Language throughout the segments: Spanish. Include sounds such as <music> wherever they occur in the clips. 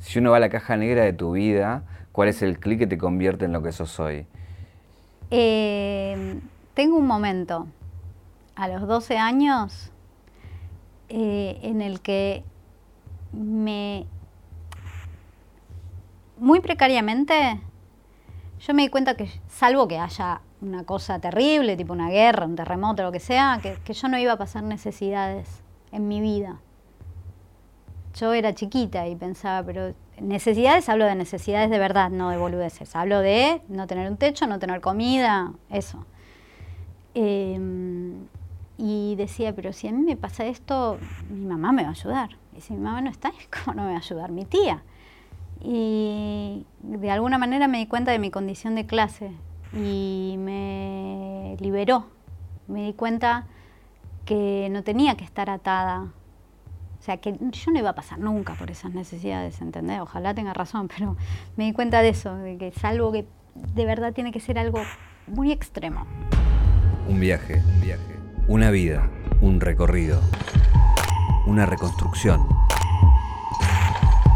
Si uno va a la caja negra de tu vida, ¿cuál es el clic que te convierte en lo que sos hoy? Eh, tengo un momento, a los 12 años, eh, en el que me... Muy precariamente, yo me di cuenta que, salvo que haya una cosa terrible, tipo una guerra, un terremoto, lo que sea, que yo no iba a pasar necesidades en mi vida yo era chiquita y pensaba, pero necesidades, hablo de necesidades de verdad, no de boludeces. Hablo de no tener un techo, no tener comida, eso. Em, y decía, pero si a mí me pasa esto, mi mamá me va a ayudar. Y si mi mamá no está, ¿cómo no me va a ayudar? Mi tía. Y de alguna manera me di cuenta de mi condición de clase y me liberó. Me di cuenta que no tenía que estar atada o sea, que yo no iba a pasar nunca por esas necesidades, ¿entendés? Ojalá tenga razón, pero <laughs> me di cuenta de eso, de que es algo que de verdad tiene que ser algo muy extremo. Un viaje, un viaje. Una vida, un recorrido. Una reconstrucción.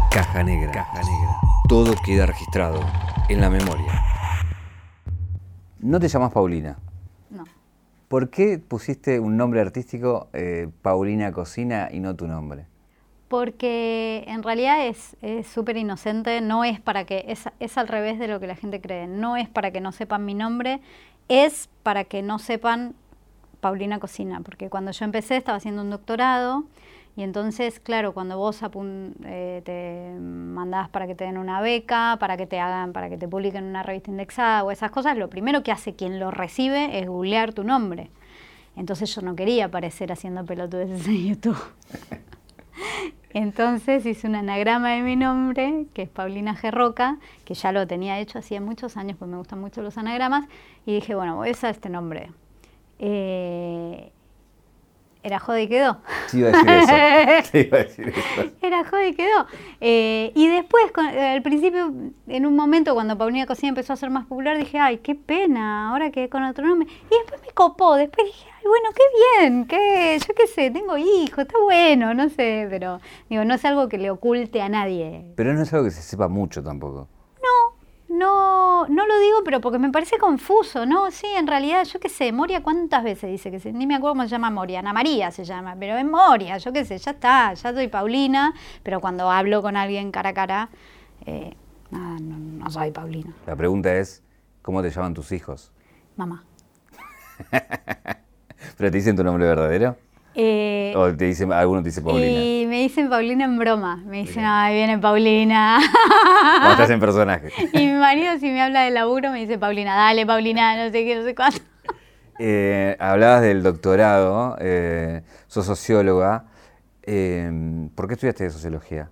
Caja negra. Caja negra. Todo queda registrado en la memoria. No te llamas Paulina. ¿Por qué pusiste un nombre artístico, eh, Paulina Cocina, y no tu nombre? Porque en realidad es súper inocente, no es para que, es, es al revés de lo que la gente cree, no es para que no sepan mi nombre, es para que no sepan Paulina Cocina, porque cuando yo empecé estaba haciendo un doctorado y entonces, claro, cuando vos eh, te mandás para que te den una beca, para que te hagan, para que te publiquen una revista indexada o esas cosas, lo primero que hace quien lo recibe es googlear tu nombre. Entonces yo no quería aparecer haciendo pelotudes en YouTube. <laughs> Entonces hice un anagrama de mi nombre, que es Paulina Gerroca, que ya lo tenía hecho hacía muchos años, porque me gustan mucho los anagramas, y dije, bueno, voy a usar este nombre. Eh, era jode y quedó. Sí, iba a decir eso. <laughs> Sí, iba a decir eso. Era jode y quedó. Eh, y después, al principio, en un momento, cuando Paulina Cocina empezó a ser más popular, dije, ay, qué pena, ahora que con otro nombre. Y después me copó, después dije, ay, bueno, qué bien, qué, yo qué sé, tengo hijos, está bueno, no sé, pero digo, no es algo que le oculte a nadie. Pero no es algo que se sepa mucho tampoco. No, no lo digo, pero porque me parece confuso, ¿no? Sí, en realidad, yo qué sé, Moria, ¿cuántas veces dice que se, Ni me acuerdo cómo se llama Moria, Ana María se llama, pero es Moria, yo qué sé, ya está, ya soy Paulina, pero cuando hablo con alguien cara a cara, eh, no, no soy Paulina. La pregunta es, ¿cómo te llaman tus hijos? Mamá. <laughs> ¿Pero te dicen tu nombre verdadero? Eh, o te dicen, algunos te dicen Paulina. Y me dicen Paulina en broma. Me dicen, ay, viene Paulina. Cuando estás en personaje. <laughs> y mi marido, si me habla de laburo, me dice Paulina, dale, Paulina, no sé qué, no sé cuánto. <laughs> Eh, hablabas del doctorado, eh, sos socióloga. Eh, ¿Por qué estudiaste sociología?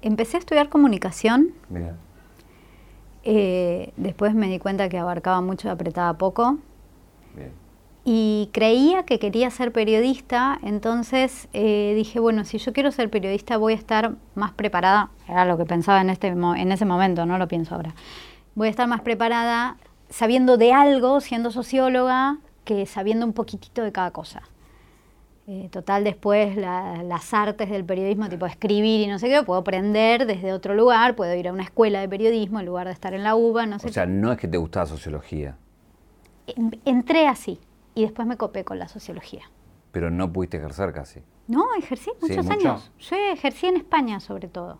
empecé a estudiar comunicación. después me di cuenta que abarcaba mucho y apretaba poco. Y creía que quería ser periodista, entonces eh, dije, bueno, si yo quiero ser periodista voy a estar más preparada, era lo que pensaba en, este, en ese momento, no lo pienso ahora, voy a estar más preparada sabiendo de algo, siendo socióloga, que sabiendo un poquitito de cada cosa. Eh, total, después las artes del periodismo, tipo escribir y no sé qué, puedo aprender desde otro lugar, puedo ir a una escuela de periodismo en lugar de estar en la UBA, no sé. O sea, no es que te gustaba sociología. Entré así y después me copé con la sociología. Pero no pudiste ejercer casi. No, ejercí muchos años. Yo ejercí en España sobre todo.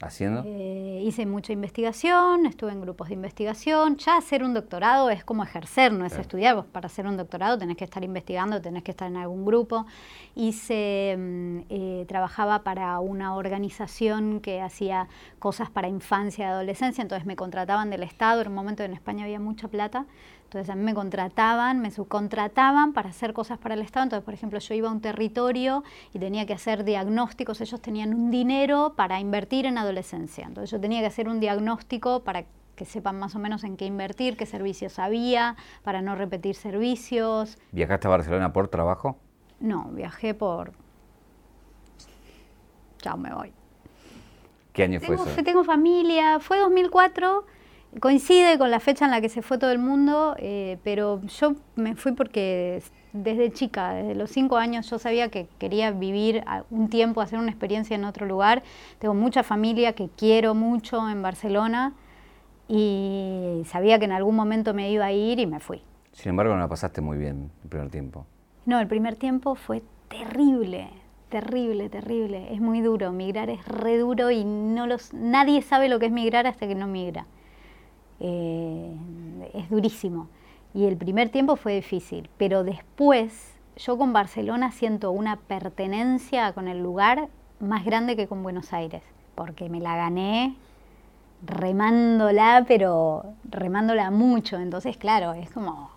¿Haciendo? Eh, hice mucha investigación, estuve en grupos de investigación. Ya hacer un doctorado es como ejercer, no es estudiar. para hacer un doctorado tenés que estar investigando, tenés que estar en algún grupo. Hice, mm, eh, trabajaba para una organización que hacía cosas para infancia y adolescencia, entonces me contrataban del Estado. En un momento en España había mucha plata, entonces a mí me contrataban, me subcontrataban para hacer cosas para el Estado. Entonces, por ejemplo, yo iba a un territorio y tenía que hacer diagnósticos. Ellos tenían un dinero para invertir en adolescencia. Entonces yo tenía que hacer un diagnóstico para que sepan más o menos en qué invertir, qué servicios había, para no repetir servicios. ¿Viajaste a Barcelona por trabajo? No, viajé por... Chao, me voy. ¿Qué año fue eso? Tengo familia, fue 2004 coincide con la fecha en la que se fue todo el mundo, eh, pero yo me fui porque desde chica, desde los cinco años, yo sabía que quería vivir un tiempo, hacer una experiencia en otro lugar. Tengo mucha familia que quiero mucho en Barcelona y sabía que en algún momento me iba a ir y me fui. Sin embargo, no la pasaste muy bien el primer tiempo. No, el primer tiempo fue terrible, terrible, terrible. Es muy duro. Migrar es re duro y no los, nadie sabe lo que es migrar hasta que no migra. Eh, es durísimo. Y el primer tiempo fue difícil, pero después yo con Barcelona siento una pertenencia con el lugar más grande que con Buenos Aires, porque me la gané remándola, pero remándola mucho. Entonces, claro, es como,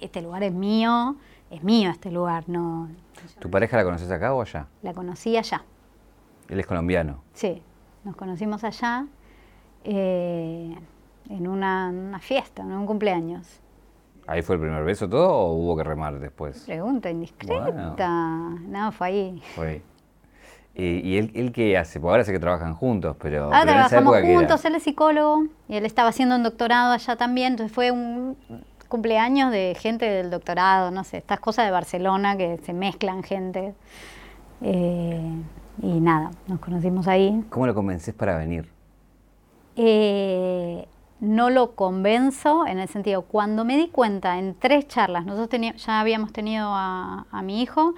este lugar es mío, es mío este lugar, no... ¿Tu pareja la conoces acá o allá? La conocí allá. ¿Él es colombiano? Sí, nos conocimos allá eh, en una, fiesta, en un cumpleaños. ¿Ahí fue el primer beso todo o hubo que remar después? Pregunta indiscreta. No, fue ahí. Fue ¿Y, él, él, qué hace? Porque ahora sé que trabajan juntos, pero... Ahora trabajamos juntos, él es psicólogo y él estaba haciendo un doctorado allá también, entonces fue un cumpleaños de gente del doctorado, no sé, estas cosas de Barcelona que se mezclan gente. Eh, y nada, nos conocimos ahí. ¿Cómo lo convences para venir? Eh, no lo convenzo en el sentido, cuando me di cuenta en tres charlas, nosotros ya habíamos tenido a, mi hijo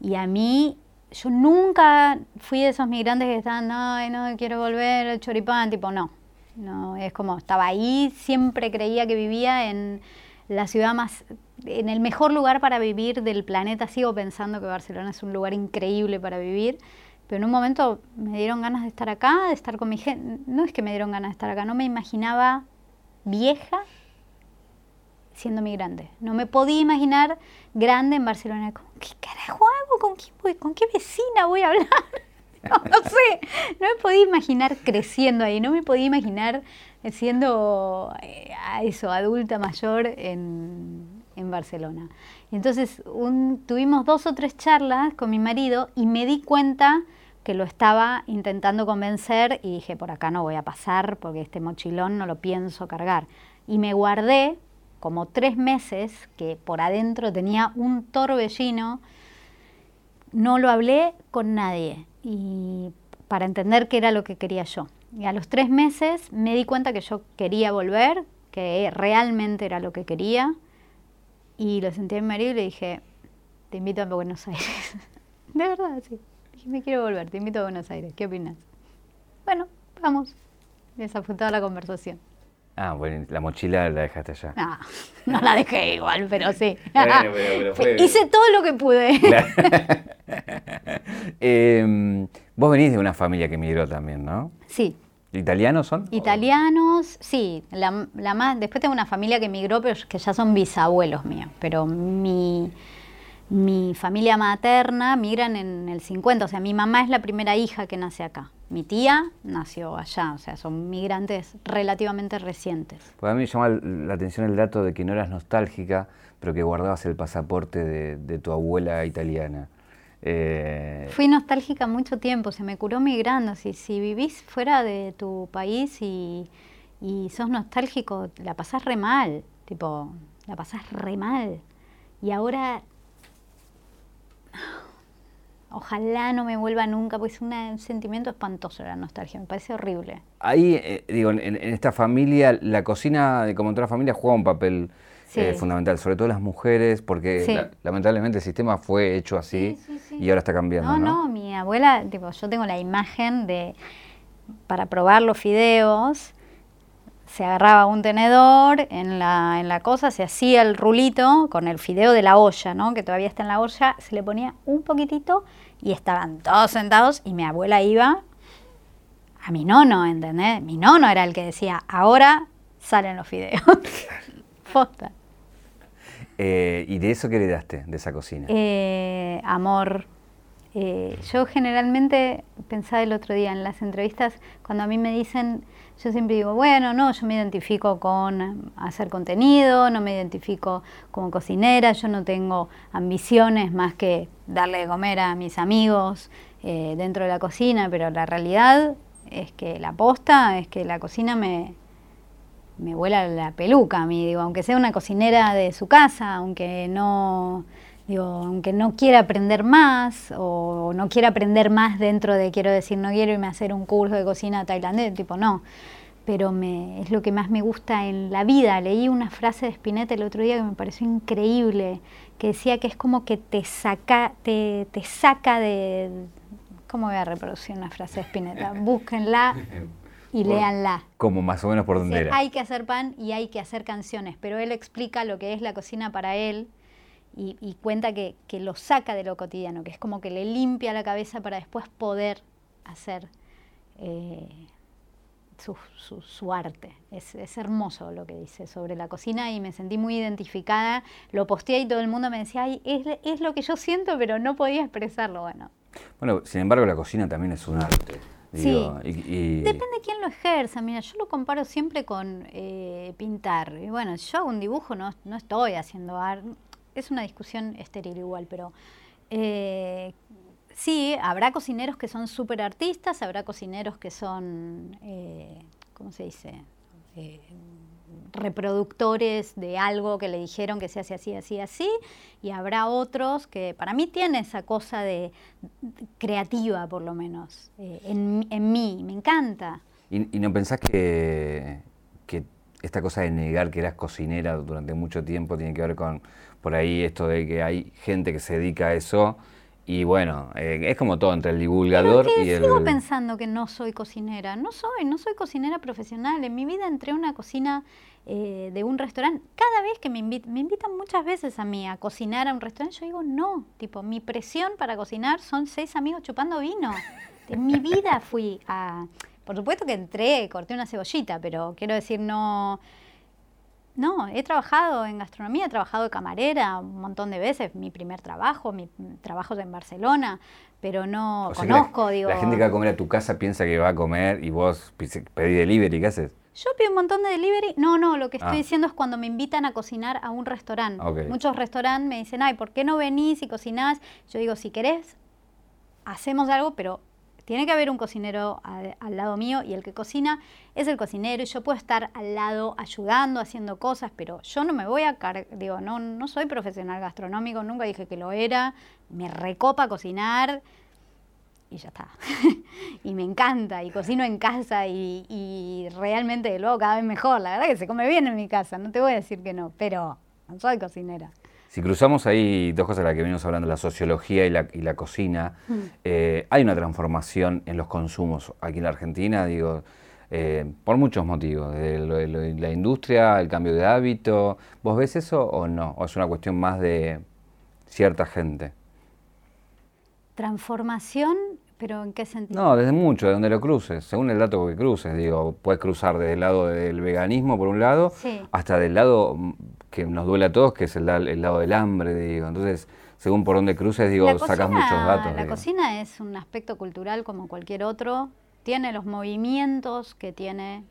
y a mí, yo nunca fui de esos migrantes que estaban, ay, no, quiero volver al choripán, tipo, no. No, es como, estaba ahí, siempre creía que vivía en la ciudad más, en el mejor lugar para vivir del planeta. Sigo pensando que Barcelona es un lugar increíble para vivir pero en un momento me dieron ganas de estar acá, de estar con mi gente. No es que me dieron ganas de estar acá, no me imaginaba vieja siendo migrante. No me podía imaginar grande en Barcelona. ¿Qué carajo hago? ¿Con quién voy? ¿Con qué vecina voy a hablar? <laughs> No, sé, no me podía imaginar creciendo ahí, no me podía imaginar siendo eh, eso, adulta mayor en, en Barcelona. Entonces tuvimos dos o tres charlas con mi marido y me di cuenta que lo estaba intentando convencer y dije, por acá no voy a pasar porque este mochilón no lo pienso cargar. Y me guardé como tres meses que por adentro tenía un torbellino, no lo hablé con nadie y para entender qué era lo que quería yo. Y a los tres meses me di cuenta que yo quería volver, que realmente era lo que quería, y lo sentí en marido y le dije, te invito a Buenos Aires. <laughs> de verdad, sí me quiero volver, te invito a Buenos Aires, ¿qué opinas? Bueno, vamos. Desapuntada la conversación. Ah, bueno, la mochila la dejaste allá. No, <laughs> no la dejé igual, pero sí. <laughs> Hice todo lo que pude. <laughs> Em, vos venís de una familia que emigró también, ¿no? Sí. ¿Italianos son? Italianos, sí. La, la más, después tengo una familia que emigró, pero que ya son bisabuelos míos. Pero mi, mi familia materna migran en el 50, o sea, mi mamá es la primera hija que nace acá. Mi tía nació allá, o sea, son migrantes relativamente recientes. Pues a mí me llama la atención el dato de que no eras nostálgica, pero que guardabas el pasaporte de, tu abuela italiana. Eh, Fui nostálgica mucho tiempo, se me curó migrando. Si, si vivís fuera de tu país y, y sos nostálgico, la pasás re mal, tipo, la pasás re mal. Y ahora Ojalá no me vuelva nunca, porque es un sentimiento espantoso la nostalgia, me parece horrible. Ahí, eh, digo, en, esta familia, la cocina, como en toda familia, juega un papel eh, fundamental, sobre todo las mujeres, porque lamentablemente el sistema fue hecho así y ahora está cambiando. No, no, mi abuela, tipo, yo tengo la imagen de, para probar los fideos, se agarraba un tenedor en la, en la cosa, se hacía el rulito con el fideo de la olla, ¿no? que todavía está en la olla, se le ponía un poquitito y estaban todos sentados y mi abuela iba a mi nono, ¿entendés? Mi nono era el que decía, ahora salen los fideos. <laughs> Fosta. Eh, ¿Y de eso qué le daste, de esa cocina? Eh, amor. Eh, yo generalmente pensaba el otro día en las entrevistas, cuando a mí me dicen yo siempre digo, bueno, no, yo me identifico con hacer contenido, no me identifico como cocinera, yo no tengo ambiciones más que darle de comer a mis amigos eh, dentro de la cocina, pero la realidad es que la posta es que la cocina me, me vuela la peluca a mí, digo, aunque sea una cocinera de su casa, aunque no, digo, aunque no quiera aprender más o no quiera aprender más dentro de, quiero decir, no quiero irme a hacer un curso de cocina tailandés, tipo, no, pero me, es lo que más me gusta en la vida. Leí una frase de Spinetta el otro día que me pareció increíble, que decía que es como que te saca, te, te saca de... ¿Cómo voy a reproducir una frase de Spinetta? <laughs> Búsquenla y léanla. Como más o menos por donde era. Hay que hacer pan y hay que hacer canciones, pero él explica lo que es la cocina para él y, cuenta que, lo saca de lo cotidiano, que es como que le limpia la cabeza para después poder hacer eh, su, arte. Es, hermoso lo que dice sobre la cocina y me sentí muy identificada. Lo posteé y todo el mundo me decía, Ay, es, es lo que yo siento, pero no podía expresarlo. Bueno. Bueno, sin embargo, la cocina también es un arte. sí, depende de quién lo ejerza. Mira, yo lo comparo siempre con eh, pintar. Y bueno, yo hago un dibujo, no, no estoy haciendo arte. Es una discusión estéril igual, pero eh, sí, habrá cocineros que son súper artistas, habrá cocineros que son, eh, ¿cómo se dice? reproductores de algo que le dijeron que se hace así, así, así, y habrá otros que para mí tiene esa cosa de, creativa, por lo menos, eh, en, mí, me encanta. ¿Y, no pensás que, que esta cosa de negar que eras cocinera durante mucho tiempo tiene que ver con, por ahí, esto de que hay gente que se dedica a eso? Y bueno, eh, es como todo entre el divulgador y el... Sigo pensando que no soy cocinera. No soy, no soy cocinera profesional. En mi vida entré a una cocina eh, de un restaurante. Cada vez que me invitan, me invitan muchas veces a mí a cocinar a un restaurante, yo digo no. Tipo, mi presión para cocinar son seis amigos chupando vino. En mi <laughs> vida fui a... Por supuesto que entré, corté una cebollita, pero quiero decir, no no, he trabajado en gastronomía, he trabajado de camarera un montón de veces, mi primer trabajo, mi trabajo en Barcelona, pero no conozco, la, digo... La gente que va a comer a tu casa piensa que va a comer y vos pedís delivery, ¿qué haces? Yo pido un montón de delivery. No, no, lo que estoy ah. diciendo es cuando me invitan a cocinar a un restaurante. Muchos restaurantes me dicen, ay, ¿por qué no venís y cocinás? Yo digo, si querés, hacemos algo, pero tiene que haber un cocinero al lado mío y el que cocina es el cocinero y yo puedo estar al lado ayudando, haciendo cosas, pero yo no me voy a digo, no, no soy profesional gastronómico, nunca dije que lo era, me recopa cocinar y ya está. <laughs> y me encanta, y cocino en casa y, y realmente lo hago cada vez mejor. La verdad que se come bien en mi casa, no te voy a decir que no, pero no soy cocinera. Si cruzamos ahí dos cosas de las que venimos hablando, la sociología y la, y la cocina, mm. eh, hay una transformación en los consumos aquí en la Argentina, digo, eh, por muchos motivos, de, la industria, el cambio de hábito. ¿Vos ves eso o no? ¿O es una cuestión más de cierta gente? Transformación, pero ¿en qué sentido? No, desde mucho, de donde lo cruces, según el dato que cruces, digo, puedes cruzar desde el lado del veganismo por un lado, hasta del lado que nos duele a todos, que es el, lado del hambre, digo. Entonces, según por dónde cruces, digo, sacas muchos datos. La cocina es un aspecto cultural como cualquier otro, tiene los movimientos que tiene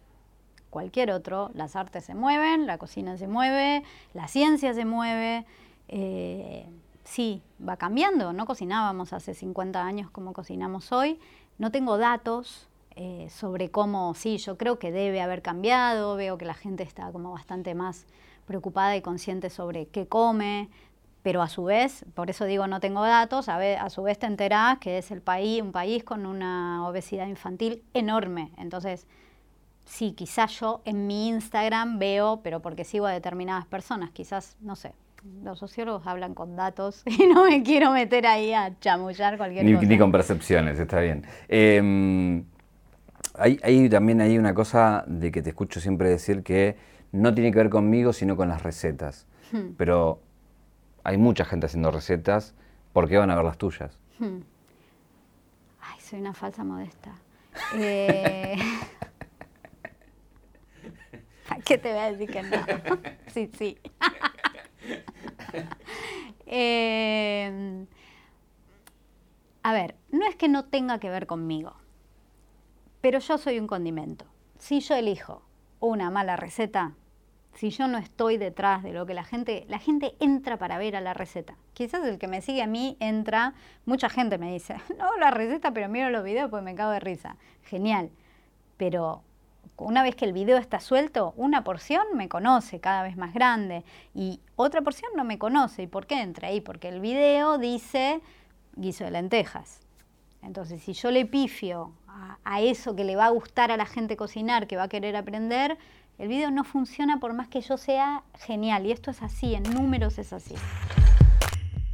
cualquier otro. Las artes se mueven, la cocina se mueve, la ciencia se mueve. Eh, sí, va cambiando. No cocinábamos hace 50 años como cocinamos hoy. No tengo datos eh, sobre cómo, sí, yo creo que debe haber cambiado. Veo que la gente está como bastante más preocupada y consciente sobre qué come, pero a su vez, por eso digo no tengo datos, a, a su vez te enterás que es el país, un país con una obesidad infantil enorme. Entonces, sí, quizás yo en mi Instagram veo, pero porque sigo a determinadas personas, quizás, no sé, los sociólogos hablan con datos <laughs> y no me quiero meter ahí a chamullar cualquier ni, cosa. Ni con percepciones, está bien. Eh, hay, también hay una cosa de que te escucho siempre decir que no tiene que ver conmigo, sino con las recetas. Hmm. Pero hay mucha gente haciendo recetas, ¿por qué van a ver las tuyas? Hmm. Ay, soy una falsa modesta. <laughs> Eh... <laughs> ¿Qué te voy a decir que no? sí, sí. <laughs> Eh, a ver, no es que no tenga que ver conmigo, pero yo soy un condimento. Si yo elijo una mala receta si yo no estoy detrás de lo que la gente, la gente entra para ver a la receta. Quizás el que me sigue a mí entra, mucha gente me dice, <laughs> no la receta, pero miro los videos pues me cago de risa. Genial. Pero Una vez que el video está suelto, una porción me conoce cada vez más grande y otra porción no me conoce. ¿Y por qué entra ahí? Porque el video dice guiso de lentejas. Entonces, si yo le pifio a, eso que le va a gustar a la gente cocinar, que va a querer aprender, el video no funciona por más que yo sea genial. Y esto es así, en números es así.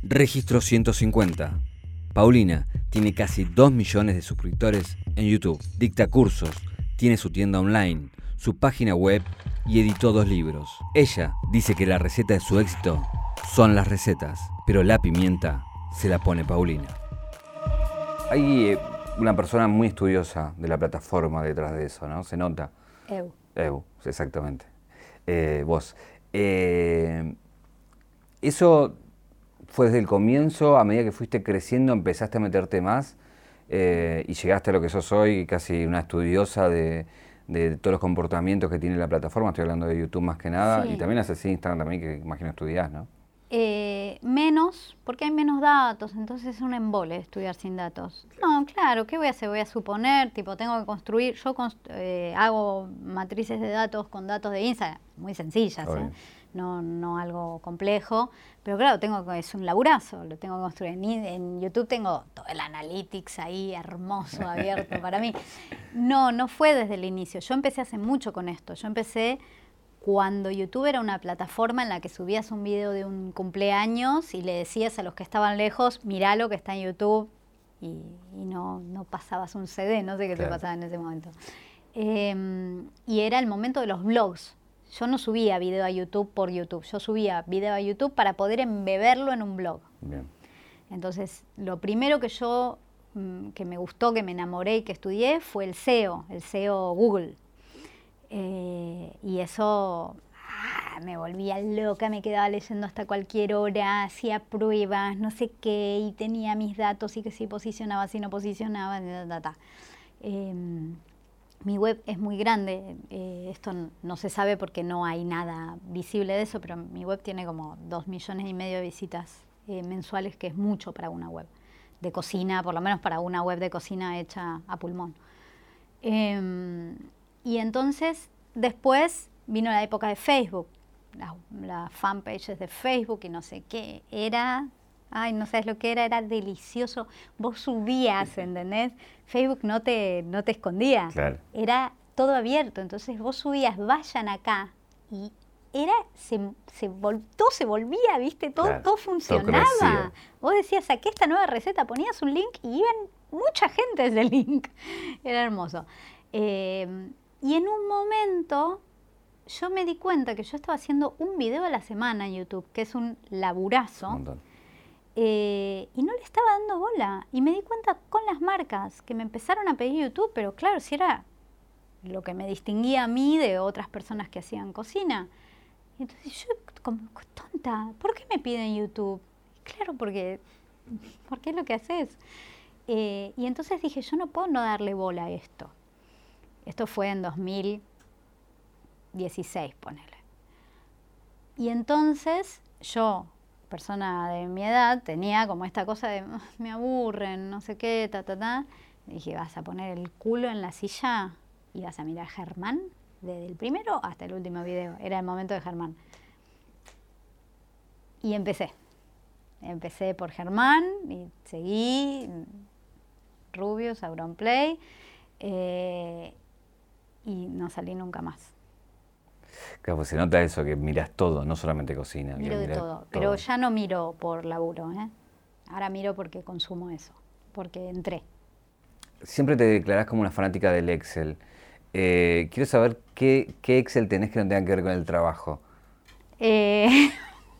Registro 150. Paulina tiene casi 2 millones de suscriptores en YouTube. Dicta cursos, tiene su tienda online, su página web y editó dos libros. Ella dice que la receta de su éxito son las recetas, pero la pimienta se la pone Paulina. Hay eh, una persona muy estudiosa de la plataforma detrás de eso, ¿no? Se nota. Eu. Eu, exactamente. Eh, vos. Eh, eso fue desde el comienzo, a medida que fuiste creciendo, empezaste a meterte más y llegaste a lo que sos hoy, casi una estudiosa de, todos los comportamientos que tiene la plataforma. Estoy hablando de YouTube más que nada. Y también haces Instagram también, que imagino estudiás, ¿no? Eh, menos, porque hay menos datos, entonces es un embole estudiar sin datos. No, claro, ¿qué voy a hacer? Voy a suponer, tipo, tengo que construir, yo eh, hago matrices de datos con datos de Instagram, muy sencillas, ¿eh? No, no algo complejo, pero claro, tengo es un laburazo, lo tengo que construir. En, en YouTube tengo todo el analytics ahí hermoso, <laughs> abierto para mí. No, no fue desde el inicio, yo empecé hace mucho con esto, yo empecé cuando YouTube era una plataforma en la que subías un video de un cumpleaños y le decías a los que estaban lejos, mirá lo que está en YouTube y, no, no, pasabas un CD, no sé qué te pasaba en ese momento. Em, y era el momento de los blogs. Yo no subía video a YouTube por YouTube, yo subía video a YouTube para poder embeberlo en un blog. Entonces, lo primero que yo, mm, que me gustó, que me enamoré y que estudié fue el SEO, el SEO Google. Eh, y eso ah, me volvía loca, me quedaba leyendo hasta cualquier hora, hacía pruebas, no sé qué, y tenía mis datos y que si posicionaba, si no posicionaba, em, mi web es muy grande, eh, esto no se sabe porque no hay nada visible de eso, pero mi web tiene como dos millones y medio de visitas eh, mensuales, que es mucho para una web de cocina, por lo menos para una web de cocina hecha a pulmón. Em, y entonces después vino la época de Facebook, las fanpages de Facebook y no sé qué. Era, ay, no sabes lo que era, era delicioso. Vos subías, ¿entendés? Facebook no te, no te escondía. Era todo abierto. Entonces vos subías, vayan acá. Y era, se, se todo se volvía, ¿viste? Todo, todo funcionaba. vos decías, aquí esta nueva receta, ponías un link y iban mucha gente ese <laughs> link. Era hermoso. Eh, y en un momento yo me di cuenta que yo estaba haciendo un video a la semana en YouTube, que es un laburazo. Eh, y no le estaba dando bola. Y me di cuenta con las marcas que me empezaron a pedir YouTube, pero claro, si era lo que me distinguía a mí de otras personas que hacían cocina. Entonces yo, como tonta, ¿por qué me piden YouTube? Claro, porque, porque es lo que haces. Eh, y entonces dije, yo no puedo no darle bola a esto. Esto fue en 2016, ponele. Y entonces yo, persona de mi edad, tenía como esta cosa de ah, me aburren, no sé qué, ta, ta, ta. dije, vas a poner el culo en la silla y vas a mirar a Germán desde el primero hasta el último video. Era el momento de Germán. Y empecé. Empecé por Germán y seguí Rubius, Auronplay. Eh, y no salí nunca más. Claro, pues se nota eso, que miras todo, no solamente cocina. Miro de todo, pero ya no miro por laburo, ¿eh? Ahora miro porque consumo eso, porque entré. Siempre te declarás como una fanática del Excel. Eh, quiero saber qué, Excel tenés que no tenga que ver con el trabajo. Eh, <laughs>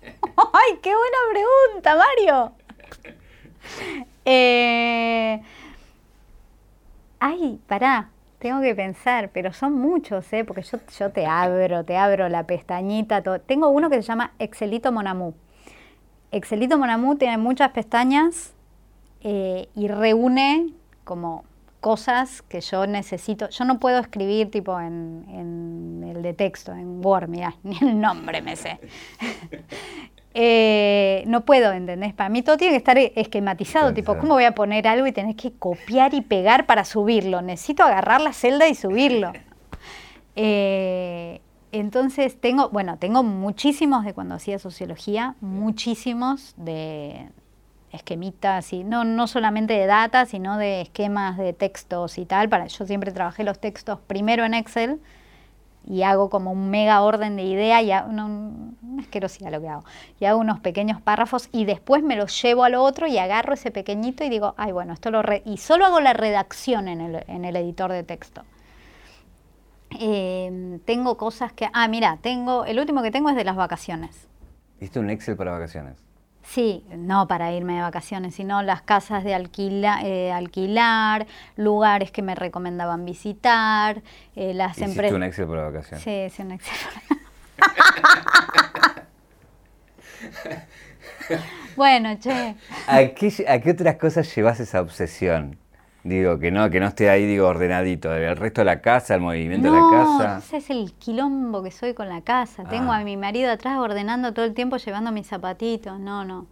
¡Ay, qué buena pregunta, Mario! <laughs> Eh... Ay, pará. Tengo que pensar, pero son muchos, ¿eh? porque yo, yo te abro, te abro la pestañita. Todo. Tengo uno que se llama Excelito Monamú. Excelito Monamú tiene muchas pestañas eh, y reúne como cosas que yo necesito. Yo no puedo escribir tipo en, en el de texto, en Word, mira, <laughs> ni el nombre me sé. Eh, no puedo, ¿entendés? Para mí todo tiene que estar esquematizado, tipo, ¿cómo voy a poner algo y tenés que copiar y pegar para subirlo? Necesito agarrar la celda y subirlo. <laughs> Eh, entonces tengo, bueno, tengo muchísimos de cuando hacía sociología, muchísimos de esquemitas y no, no solamente de data, sino de esquemas de textos y tal. Para, yo siempre trabajé los textos primero en Excel y hago como un mega orden de idea y hago, no, una asquerosidad lo que hago. Y hago unos pequeños párrafos y después me los llevo a lo otro y agarro ese pequeñito y digo, ay, bueno, esto lo... y solo hago la redacción en el, en el editor de texto. Em, tengo cosas que... Ah, mira, tengo... El último que tengo es de las vacaciones. ¿Viste un Excel para vacaciones? Sí, no para irme de vacaciones, sino las casas de eh, alquilar, lugares que me recomendaban visitar, eh, las empresas. un Excel para vacaciones? Sí, sí, un Excel. <laughs> <laughs> bueno, che. ¿A qué, ¿A qué otras cosas llevas esa obsesión? Digo, que no, que no esté ahí, digo, ordenadito. El resto de la casa, el movimiento de la casa. Ese es el quilombo que soy con la casa. Tengo ah. a mi marido atrás ordenando todo el tiempo, llevando mis zapatitos. No, no.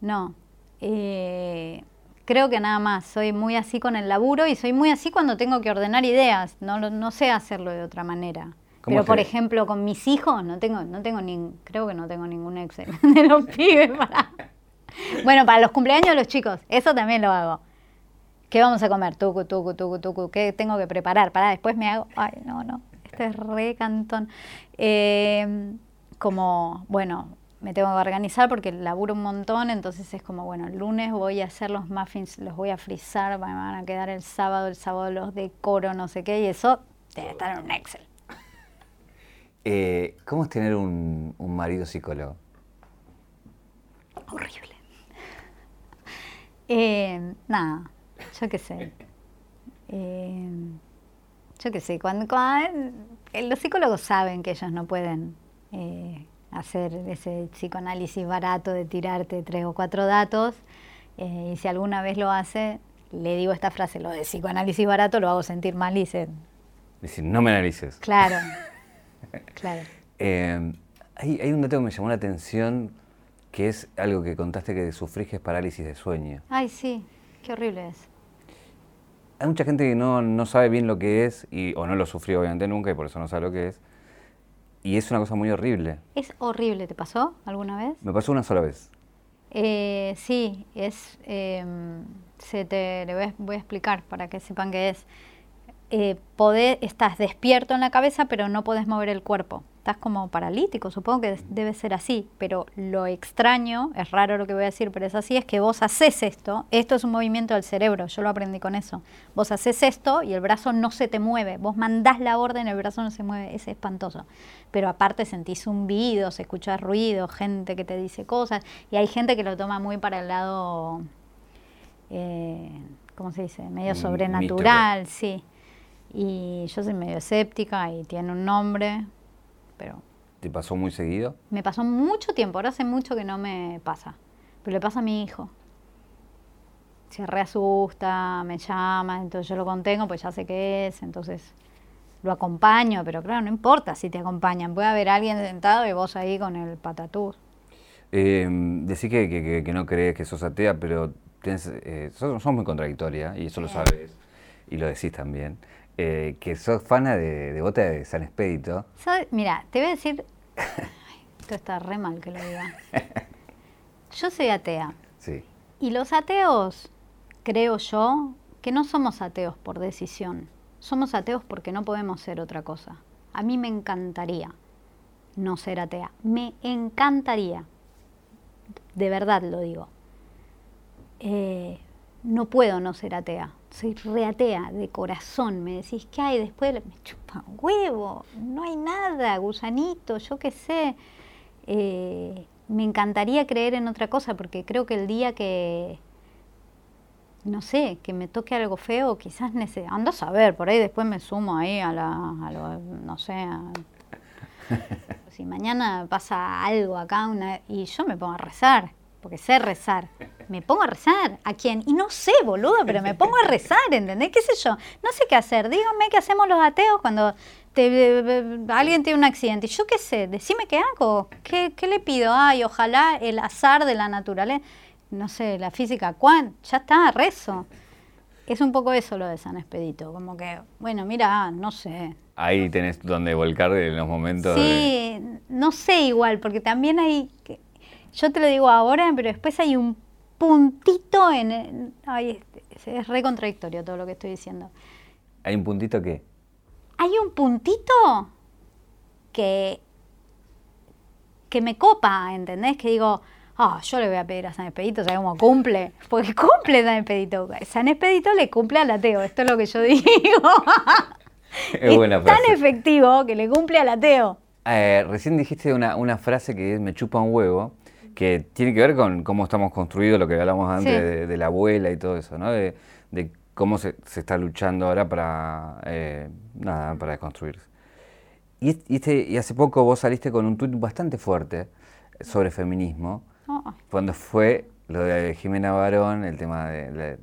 No. Eh, creo que nada más. Soy muy así con el laburo y soy muy así cuando tengo que ordenar ideas. No, no sé hacerlo de otra manera. Pero, por ejemplo, con mis hijos, no tengo, no tengo ni, creo que no tengo ningún Excel <laughs> de los pibes para... <laughs> Bueno, para los cumpleaños de los chicos, eso también lo hago. ¿Qué vamos a comer? Tucu, tucu, tucu, tucu. ¿Qué tengo que preparar? Para después me hago. Ay, no, no. Este es re cantón. Em, como, bueno, me tengo que organizar porque laburo un montón, entonces es como, bueno, el lunes voy a hacer los muffins, los voy a frizar, me van a quedar el sábado, el sábado los decoro, no sé qué, y eso debe estar en un Excel. <laughs> Eh, ¿Cómo es tener un, un marido psicólogo? Horrible. <laughs> Eh, nada, yo qué sé. Eh, yo qué sé, cuando, eh, los psicólogos saben que ellos no pueden eh, hacer ese psicoanálisis barato de tirarte tres o cuatro datos, y si alguna vez lo hace, le digo esta frase, lo de psicoanálisis barato lo hago sentir mal y dice... Decir, no me analices. Claro, <laughs> claro. hay, hay un dato que me llamó la atención, que es algo que contaste que sufrís, que es parálisis de sueño. Ay, sí, qué horrible es hay mucha gente que no, sabe bien lo que es, y, o no lo sufrió obviamente nunca y por eso no sabe lo que es. Y es una cosa muy horrible. Es horrible, ¿te pasó alguna vez? Me pasó una sola vez. Eh, sí, es, em, se te le voy a, explicar para que sepan qué es. Eh, estás despierto en la cabeza, pero no puedes mover el cuerpo estás como paralítico, supongo que debe ser así, pero lo extraño, es raro lo que voy a decir, pero es así, es que vos haces esto, esto es un movimiento del cerebro, yo lo aprendí con eso, vos haces esto y el brazo no se te mueve, vos mandás la orden, el brazo no se mueve, es espantoso, pero aparte sentís se escuchas ruido, gente que te dice cosas, y hay gente que lo toma muy para el lado, eh, ¿cómo se dice? Medio sobrenatural, sí. Y yo soy medio escéptica y tiene un nombre, pero... ¿Te pasó muy seguido? Me pasó mucho tiempo, ahora hace mucho que no me pasa, pero le pasa a mi hijo. Se reasusta, me llama, entonces yo lo contengo, pues ya sé qué es, entonces lo acompaño, pero claro, no importa si te acompañan, puede haber alguien sentado y vos ahí con el patatús. Eh, decís que, que, no crees que sos atea, pero eh, sos, muy contradictoria, y eso lo sabes, y lo decís también eh, que sos fana de, de bota de San Expedito. Mira, te voy a decir. esto está re mal que lo diga. <laughs> Yo soy atea. Sí. Y los ateos, creo yo, que no somos ateos por decisión. Somos ateos porque no podemos ser otra cosa. A mí me encantaría no ser atea. Me encantaría. De verdad lo digo. Eh, no puedo no ser atea soy reatea de corazón, me decís, ¿qué hay? Después me chupa huevo, no hay nada, gusanito, yo qué sé. Eh, me encantaría creer en otra cosa, porque creo que el día que, no sé, que me toque algo feo, quizás necesito, ando a saber, por ahí después me sumo ahí a la, a no sé, <laughs> si mañana pasa algo acá una, y yo me pongo a rezar porque sé rezar. Me pongo a rezar. ¿A quién? Y no sé, boludo, pero me pongo a rezar, ¿entendés? ¿Qué sé yo? No sé qué hacer. Díganme qué hacemos los ateos cuando alguien tiene un accidente. Y yo qué sé, decime qué hago. ¿Qué, le pido? Ay, ojalá el azar de la naturaleza. No sé, la física, ¿cuán? Ya está, rezo. es un poco eso lo de San Expedito, como que, bueno, mira, no sé. Ahí tenés donde volcar en los momentos. Sí, no sé igual, porque también hay, yo te lo digo ahora, pero después hay un puntito en... ay, es re contradictorio todo lo que estoy diciendo. ¿Hay un puntito qué? Hay un puntito que, que me copa, ¿entendés? Que digo, ah, yo le voy a pedir a San Expedito, ¿sabes cómo cumple? <laughs> Porque cumple San Expedito. San Expedito le cumple al ateo, esto es lo que yo digo. <laughs> es, tan efectivo que le cumple al ateo. Eh, recién dijiste una, una frase que me chupa un huevo, que tiene que ver con cómo estamos construidos, lo que hablamos antes de, la abuela y todo eso, ¿no? De, cómo se, está luchando ahora para, eh, nada, para desconstruirse. Y, este, y hace poco vos saliste con un tuit bastante fuerte sobre feminismo, cuando fue lo de Jimena Barón, el tema de,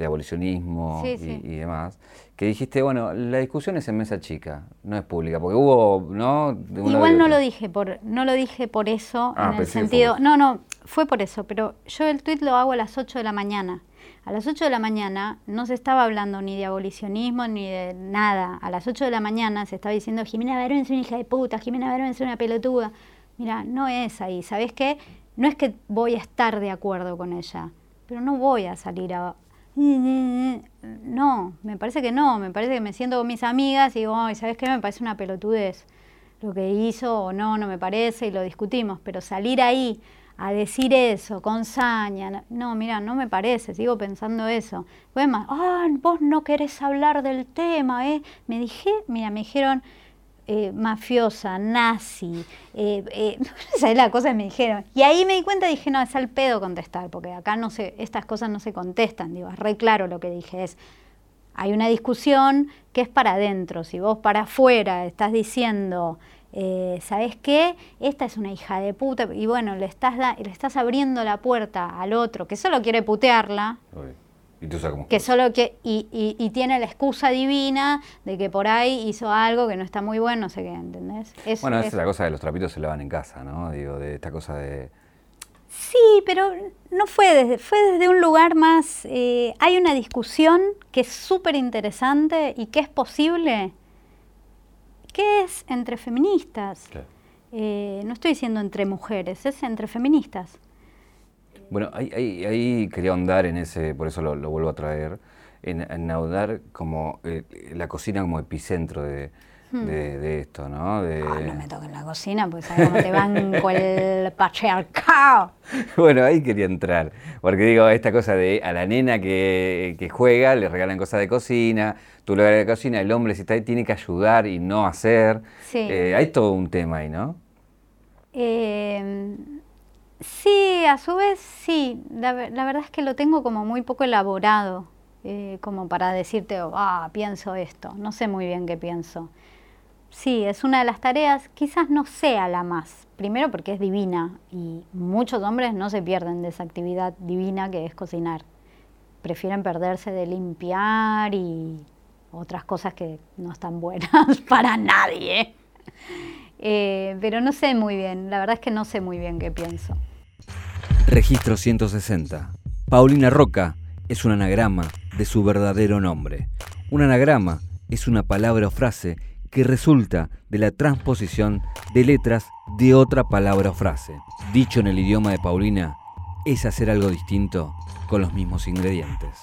abolicionismo y, demás, que dijiste, bueno, la discusión es en mesa chica, no es pública, porque hubo, ¿no? Igual no lo dije por, no lo dije por eso, ah, en el sentido, no, no, fue por eso, pero yo el tuit lo hago a las 8 de la mañana. A las 8 de la mañana no se estaba hablando ni de abolicionismo ni de nada. A las 8 de la mañana se estaba diciendo Jimena Barón es una hija de puta, Jimena Barón es una pelotuda. Mira, no es ahí. ¿Sabes qué? No es que voy a estar de acuerdo con ella, pero no voy a salir a... No, me parece que no, me parece que me siento con mis amigas y digo, ay, ¿sabes qué? Me parece una pelotudez lo que hizo o no, no me parece y lo discutimos, pero salir ahí a decir eso con saña, no, mira, no me parece, sigo pensando eso. Bueno, ah, vos no querés hablar del tema, ¿eh? Me dije, mira, me dijeron, eh, mafiosa, nazi, eh, eh, <laughs> no la cosa que me dijeron. Y ahí me di cuenta y dije, no, es al pedo contestar, porque acá no se, estas cosas no se contestan, digo, es re claro lo que dije, es, hay una discusión que es para adentro, si vos para afuera estás diciendo, eh, ¿sabes qué? Esta es una hija de puta, y bueno, le estás, le estás abriendo la puerta al otro que solo quiere putearla. ¿Y tú sabes cómo que solo que y, y, tiene la excusa divina de que por ahí hizo algo que no está muy bueno, no sé qué, ¿entendés? bueno, esa es la cosa de los trapitos se lavan en casa, ¿no? Digo, de esta cosa de... Sí, pero no fue desde, fue desde un lugar más... Eh, hay una discusión que es súper interesante y que es posible, que es entre feministas. Eh, no estoy diciendo entre mujeres, es entre feministas. Bueno, ahí, quería ahondar en ese, por eso lo, vuelvo a traer, en, ahondar como eh, la cocina como epicentro de, hmm. esto, ¿no? De... no me toques la cocina, pues sabes cómo te banco el <laughs> patriarcado. Bueno, ahí quería entrar, porque digo, esta cosa de a la nena que, juega le regalan cosas de cocina, tú le regalas de cocina, el hombre si está ahí tiene que ayudar y no hacer. Sí. Eh, hay todo un tema ahí, ¿no? Eh, Sí, a su vez sí. La, verdad es que lo tengo como muy poco elaborado, eh, como para decirte, ah, pienso esto. No sé muy bien qué pienso. Sí, es una de las tareas, quizás no sea la más. Primero porque es divina y muchos hombres no se pierden de esa actividad divina que es cocinar. Prefieren perderse de limpiar y otras cosas que no están buenas <laughs> para nadie. Eh, pero no sé muy bien, la verdad es que no sé muy bien qué pienso. Registro 160. Paulina Roca es un anagrama de su verdadero nombre. Un anagrama es una palabra o frase que resulta de la transposición de letras de otra palabra o frase. Dicho en el idioma de Paulina, es hacer algo distinto con los mismos ingredientes.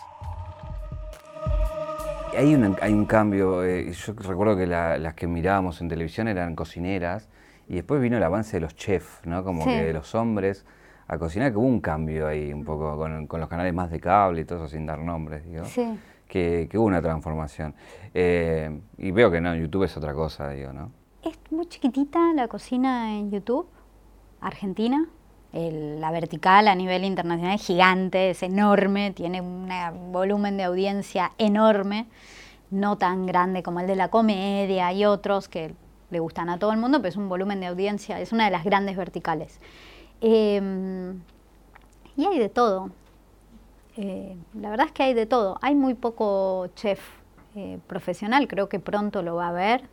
Hay, hay un cambio, eh, yo recuerdo que las que mirábamos en televisión eran cocineras y después vino el avance de los chefs, ¿no? Como que los hombres a cocinar, que hubo un cambio ahí un poco con, los canales más de cable y todo eso sin dar nombres, digo. Sí. Que, hubo una transformación. Eh, y veo que no, YouTube es otra cosa, digo, ¿no? Es muy chiquitita la cocina en YouTube, Argentina. la vertical a nivel internacional es gigante, es enorme, tiene un volumen de audiencia enorme, no tan grande como el de la comedia y otros que le gustan a todo el mundo, pero es un volumen de audiencia, es una de las grandes verticales. Em, y hay de todo. Eh, la verdad es que hay de todo. Hay muy poco chef eh, profesional, creo que pronto lo va a haber.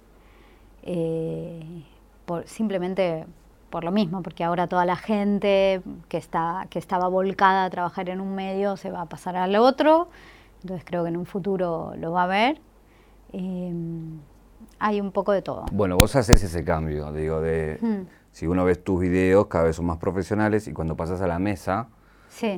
Eh, por, simplemente por lo mismo, porque ahora toda la gente que, está, que estaba volcada a trabajar en un medio se va a pasar al otro. Entonces creo que en un futuro lo va a ver. Em, hay un poco de todo. Bueno, vos haces ese cambio, digo, de hmm. Si uno ve tus videos, cada vez son más profesionales y cuando pasas a la mesa,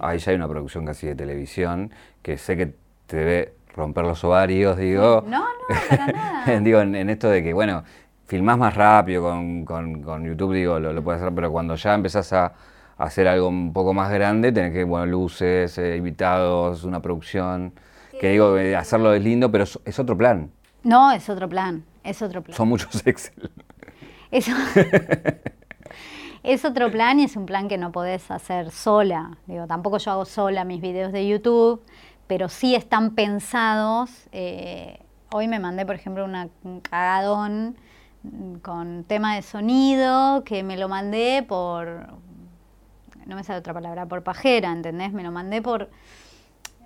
ahí ya hay una producción casi de televisión, que sé que te debe romper los ovarios, digo. No, no, para nada. <laughs> digo, en, esto de que, bueno, filmás más rápido con, con, YouTube, digo, lo, puedes hacer, pero cuando ya empezás a, hacer algo un poco más grande, tenés que, bueno, luces, eh, invitados, una producción. Que digo, eh, hacerlo es lindo, pero es, otro plan. No, es otro plan, es otro plan. Son muchos <laughs> Excel. Eso. <laughs> es otro plan y es un plan que no podés hacer sola. Digo, tampoco yo hago sola mis videos de YouTube, pero sí están pensados. Eh, hoy me mandé, por ejemplo, un cagadón con tema de sonido que me lo mandé por. No me sale otra palabra, por pajera, ¿entendés? Me lo mandé por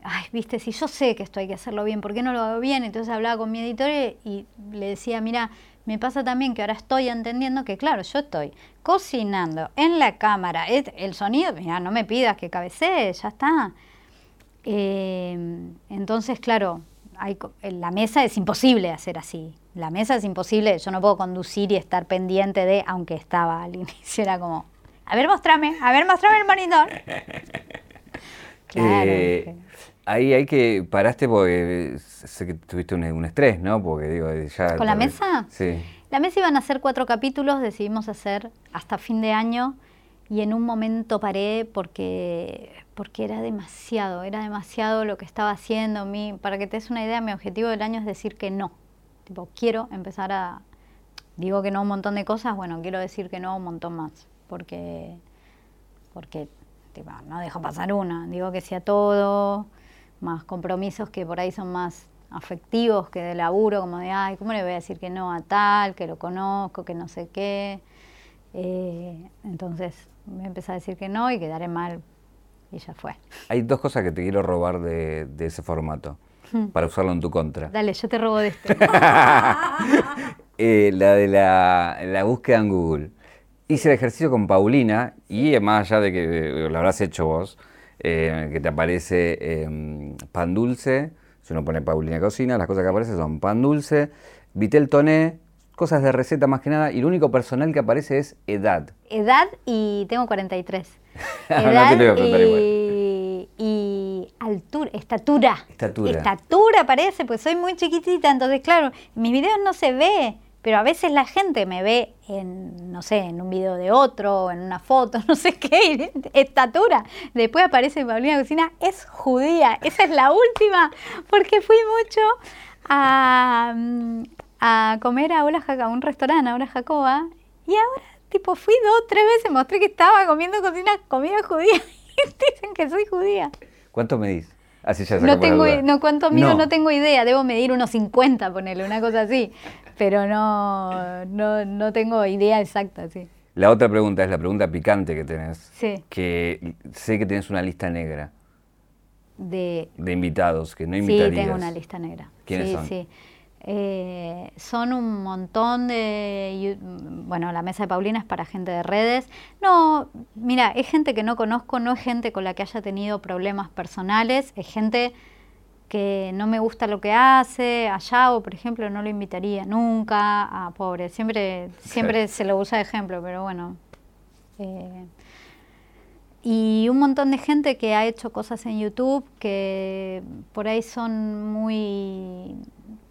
ay, viste, si yo sé que esto hay que hacerlo bien, ¿por qué no lo hago bien? Entonces hablaba con mi editor y le decía, mira, me pasa también que ahora estoy entendiendo que, claro, yo estoy cocinando en la cámara, el sonido, mira, no me pidas que cabecee, ya está. Eh, entonces, claro, hay, la mesa es imposible hacer así. La mesa es imposible, yo no puedo conducir y estar pendiente de, aunque estaba al <laughs> inicio, era como, a ver, mostrame, a ver, mostrame el monitor. <laughs> Claro. Eh, Ahí hay que paraste porque sé que tuviste un, estrés, ¿no? Porque digo, ya... ¿Con la mesa? Sí. La mesa iban a ser cuatro capítulos, decidimos hacer hasta fin de año y en un momento paré porque, porque era demasiado, era demasiado lo que estaba haciendo. Mi, para que te des una idea, mi objetivo del año es decir que no. Tipo, quiero empezar a... Digo que no a un montón de cosas, bueno, quiero decir que no a un montón más, porque, porque no dejo pasar una. Digo que sea todo más compromisos que por ahí son más afectivos que de laburo, como de, ay, ¿cómo le voy a decir que no a tal, que lo conozco, que no sé qué? Eh, entonces me empecé a decir que no y quedaré mal y ya fue. Hay dos cosas que te quiero robar de, ese formato hmm. para usarlo en tu contra. Dale, yo te robo de este. <laughs> eh, la de la, la, búsqueda en Google. Hice el ejercicio con Paulina y más allá de que lo habrás hecho vos, eh, que te aparece em, pan dulce, si uno pone Paulina Cocina, las cosas que aparecen son pan dulce, Vitel Toné, cosas de receta más que nada, y lo único personal que aparece es edad. Edad y tengo 43. <laughs> edad y, y, altura, estatura. Estatura. Estatura aparece, pues soy muy chiquitita, entonces claro, en mis videos no se ve pero a veces la gente me ve en, no sé, en un video de otro, en una foto, <laughs> no sé qué, <laughs> estatura. Después aparece Paulina Cocina, es judía. Esa es la última, porque fui mucho a, a comer a Hola Jacoba, a un restaurante, a Hola Jacoba, y ahora, tipo, fui dos, tres veces, mostré que estaba comiendo cocina, comida judía, <laughs> y dicen que soy judía. ¿Cuánto medís? Así ya no tengo, no cuánto mido, no. tengo idea, debo medir unos 50, ponerle una cosa así pero no, no, tengo idea exacta, sí. La otra pregunta es la pregunta picante que tenés. Sí. Que sé que tenés una lista negra. De, de invitados que no invitarías. Sí, tengo una lista negra. ¿Quiénes sí, son? Sí. Eh, son un montón de... Bueno, la mesa de Paulina es para gente de redes. No, mira, es gente que no conozco, no es gente con la que haya tenido problemas personales, es gente que no me gusta lo que hace, a o por ejemplo, no lo invitaría nunca, a pobre, siempre, siempre se lo usa de ejemplo, pero bueno. Eh, y un montón de gente que ha hecho cosas en YouTube que por ahí son muy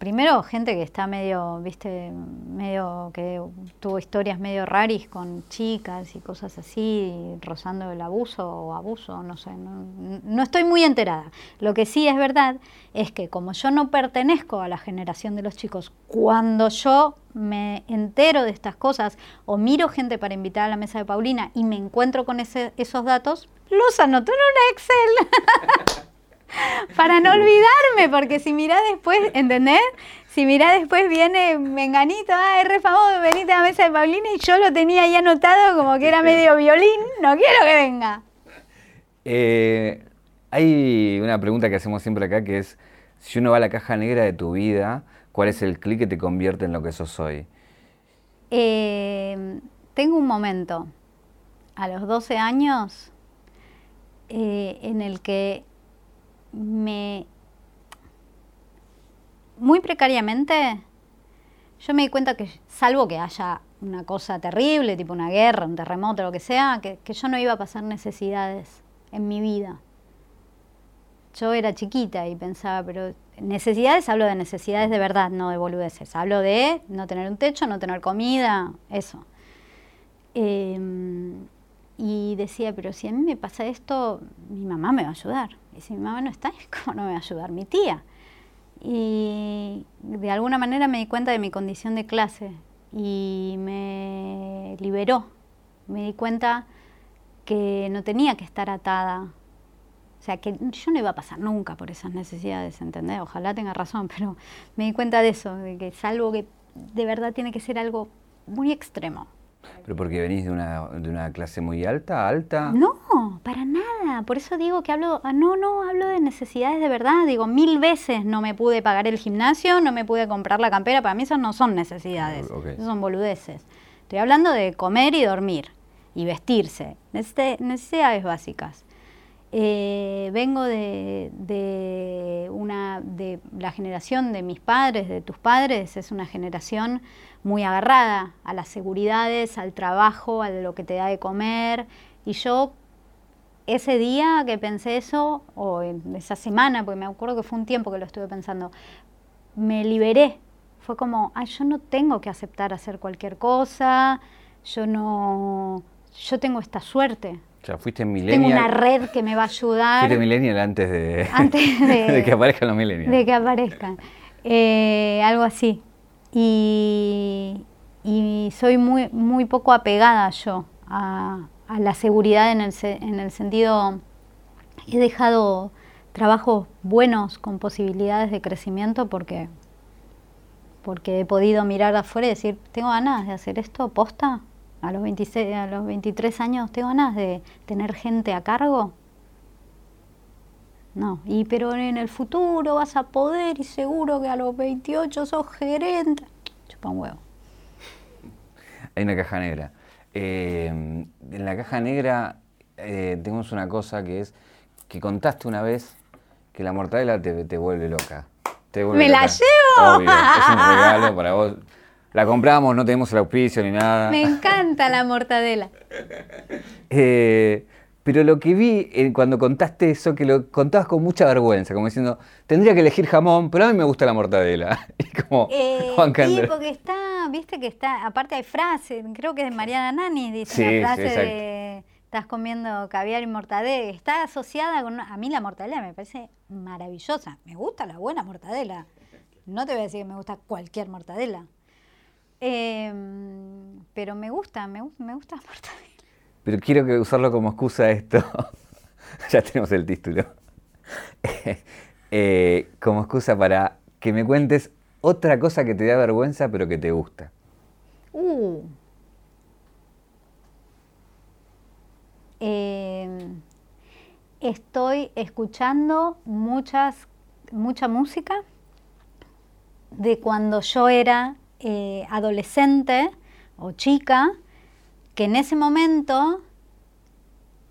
primero gente que está medio, viste, medio que tuvo historias medio raris con chicas y cosas así, rozando el abuso o abuso, no sé, no, estoy muy enterada. Lo que sí es verdad es que como yo no pertenezco a la generación de los chicos, cuando yo me entero de estas cosas o miro gente para invitar a la mesa de Paulina y me encuentro con esos datos, los anoto en un Excel. <laughs> <laughs> para no olvidarme, porque si mirá después, ¿entendés? Si mirá después viene Menganito, ah, es re famoso, venite a la mesa de Paulina y yo lo tenía ahí anotado como que era medio violín, no quiero que venga. Eh, hay una pregunta que hacemos siempre acá que es, si uno va a la caja negra de tu vida, ¿cuál es el clic que te convierte en lo que sos hoy? Eh, tengo un momento, a los 12 años, eh, en el que me muy precariamente, yo me di cuenta que, salvo que haya una cosa terrible, tipo una guerra, un terremoto, lo que sea, que, que yo no iba a pasar necesidades en mi vida. Yo era chiquita y pensaba, pero necesidades, hablo de necesidades de verdad, no de boludeces. Hablo de no tener un techo, no tener comida, eso. Em, y decía, pero si a mí me pasa esto, mi mamá me va a ayudar. Y si mi mamá no está, ¿cómo <laughs> no me va a ayudar? Mi tía. Y de alguna manera me di cuenta de mi condición de clase y me liberó. Me di cuenta que no tenía que estar atada. O sea, que yo no iba a pasar nunca por esas necesidades, ¿entendés? Ojalá tenga razón, <laughs> pero me di cuenta de eso, de que es algo que de verdad tiene que ser algo muy extremo. ¿Pero porque venís de una, de una clase muy alta, alta? No, para nada. Por eso digo que hablo, ah, no, no, hablo de necesidades de verdad. Digo, mil veces no me pude pagar el gimnasio, no me pude comprar la campera. Para mí esas no son necesidades, Esas son boludeces. Estoy hablando de comer y dormir y vestirse, necesidades básicas. Eh, vengo de, de, una, de la generación de mis padres, de tus padres, es una generación muy agarrada a las seguridades, al trabajo, a lo que te da de comer. Y yo ese día que pensé eso, o esa semana, porque me acuerdo que fue un tiempo que lo estuve pensando, me liberé. Fue como, ay, yo no tengo que aceptar hacer cualquier cosa, yo no, yo tengo esta suerte, o sea, fuiste millennial. Tengo una red que me va a ayudar. Fuiste millennial antes de, antes <laughs> de, que aparezcan los millennials. De que aparezcan. Eh, algo así. Y, soy muy, muy poco apegada yo a, la seguridad en el, en el sentido, he dejado trabajos buenos con posibilidades de crecimiento porque, porque he podido mirar afuera y decir, tengo ganas de hacer esto, posta, a los, 26, a los 23 años, ¿tengo ganas de tener gente a cargo? No, y pero en el futuro vas a poder y seguro que a los 28 sos gerente. Chupa un huevo. Hay una caja negra. Eh, en la caja negra eh, tenemos una cosa que es que contaste una vez que la mortadela te, te vuelve loca. ¡Me la llevo! es un <laughs> regalo para vos. La compramos, no tenemos el auspicio ni nada. Me encanta la mortadela. <laughs> Eh, pero lo que vi eh, cuando contaste eso, que lo contabas con mucha vergüenza, como diciendo, tendría que elegir jamón, pero a mí me gusta la mortadela. <laughs> Y como eh, <laughs> Juan Sí, porque está, viste que está, aparte hay frases, creo que es de Mariana Nani, dice una frase de estás comiendo caviar y mortadela, está asociada con, a mí la mortadela me parece maravillosa, me gusta la buena mortadela. No te voy a decir que me gusta cualquier mortadela. Em, pero me gusta, me, me gusta <laughs> mortadela. Pero quiero que usarlo como excusa esto. <laughs> ya tenemos el título. <laughs> Eh, como excusa para que me cuentes otra cosa que te da vergüenza pero que te gusta. Uh. Em, estoy escuchando muchas, mucha música de cuando yo era eh, adolescente o chica que en ese momento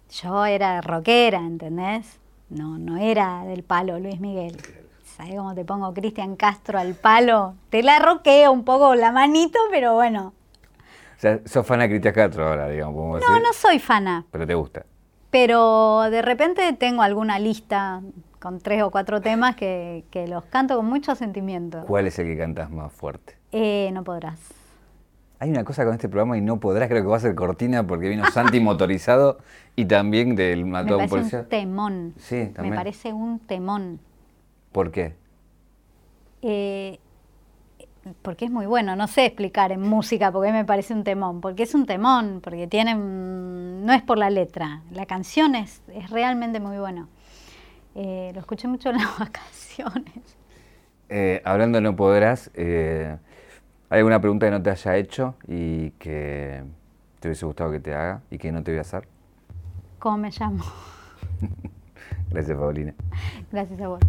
yo era rockera, ¿entendés? No, no era del palo Luis Miguel. ¿Sabes cómo te pongo Cristian Castro al palo? Te la roqueo un poco la manito, pero bueno. O sea, sos fana de Cristian Castro ahora, digamos. No, no soy fana. Pero te gusta. Pero de repente tengo alguna lista con tres o cuatro temas que, que los canto con mucho sentimiento. ¿Cuál es el que cantas más fuerte? Eh, no podrás. Hay una cosa con este programa y no podrás, creo que va a ser cortina porque vino Santi <laughs> motorizado y también del mató Me parece un temón. Sí, también. Me parece un temón. ¿Por qué? Eh, porque es muy bueno, no sé explicar en música por qué me parece un temón, porque es un temón, porque tiene, no es por la letra, la canción es, es realmente muy bueno. Eh, lo escuché mucho en las <laughs> vacaciones. Eh, hablando de no podrás, eh, ¿Hay alguna pregunta que no te haya hecho y que te hubiese gustado que te haga y que no te voy a hacer? ¿Cómo me llamo? <laughs> Gracias, Paulina. Gracias a vos.